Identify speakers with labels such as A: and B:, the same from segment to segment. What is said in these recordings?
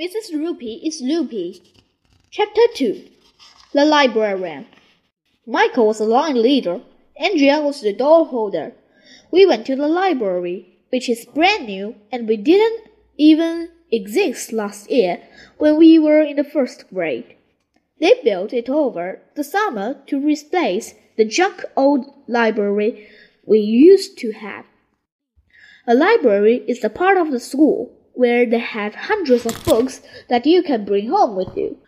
A: Mrs. Roopy is loopy. Chapter 2 The Librarian Michael was the line leader. Andrea was the door holder. We went to the library, which is brand new, and we didn't even exist last year when we were in the first grade. They built it over the summer to replace the junk old library we used to have. A library is a part of the school where they have hundreds of books that you can bring home with you.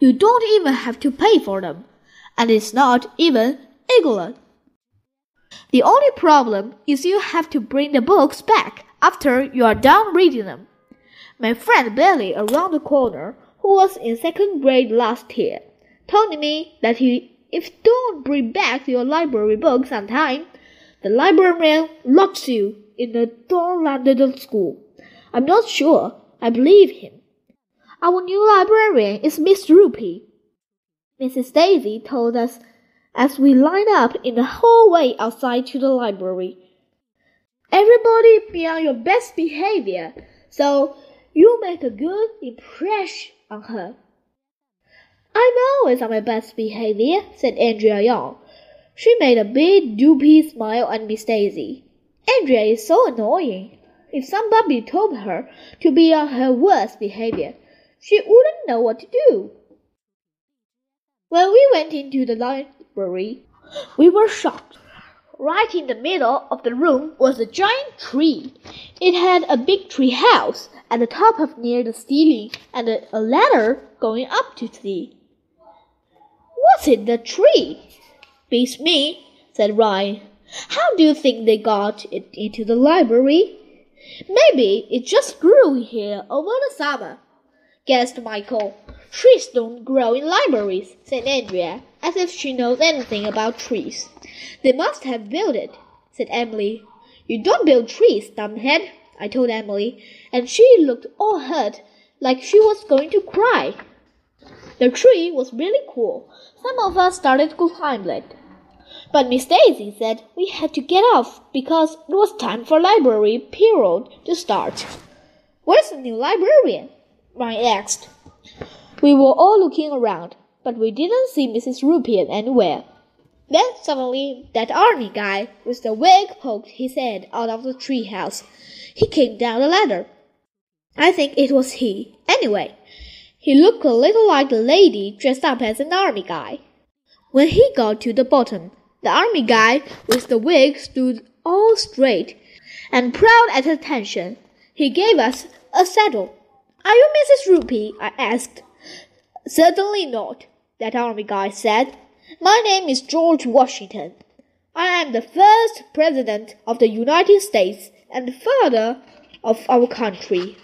A: You don't even have to pay for them, and it's not even illegal. The only problem is you have to bring the books back after you are done reading them. My friend Billy around the corner, who was in second grade last year, told me that he, if you don't bring back your library books on time, the librarian locks you in the London school. I'm not sure. I believe him. Our new librarian is Miss Roopy. Mrs. Daisy told us as we lined up in the hallway outside to the library. Everybody be on your best behavior, so you make a good impression on her. I'm always on my best behavior, said Andrea Young. She made a big droopy smile at Miss Daisy. Andrea is so annoying. If somebody told her to be on her worst behavior, she wouldn't know what to do. When we went into the library, we were shocked. Right in the middle of the room was a giant tree. It had a big tree house at the top of near the ceiling and a ladder going up to see. What's in the tree? Beats me, said Ryan. How do you think they got it into the library? Maybe it just grew here over the summer, guessed Michael. Trees don't grow in libraries, said Andrea, as if she knows anything about trees. They must have built it, said Emily. You don't build trees, dumbhead, I told Emily, and she looked all hurt, like she was going to cry. The tree was really cool. Some of us started to climb it. But Miss Daisy said we had to get off because it was time for library period to start. Where's the new librarian? Ryan asked. We were all looking around, but we didn't see Mrs. Roopy anywhere. Then suddenly that army guy with the wig poked his head out of the treehouse. He came down the ladder. I think it was he. Anyway, he looked a little like the lady dressed up as an army guy. When he got to the bottom, the army guy with the wig stood all straight and proud at attention. He gave us a saddle. Are you Mrs. Roopy? I asked. Certainly not, that army guy said. My name is George Washington. I am the first president of the United States and the father of our country.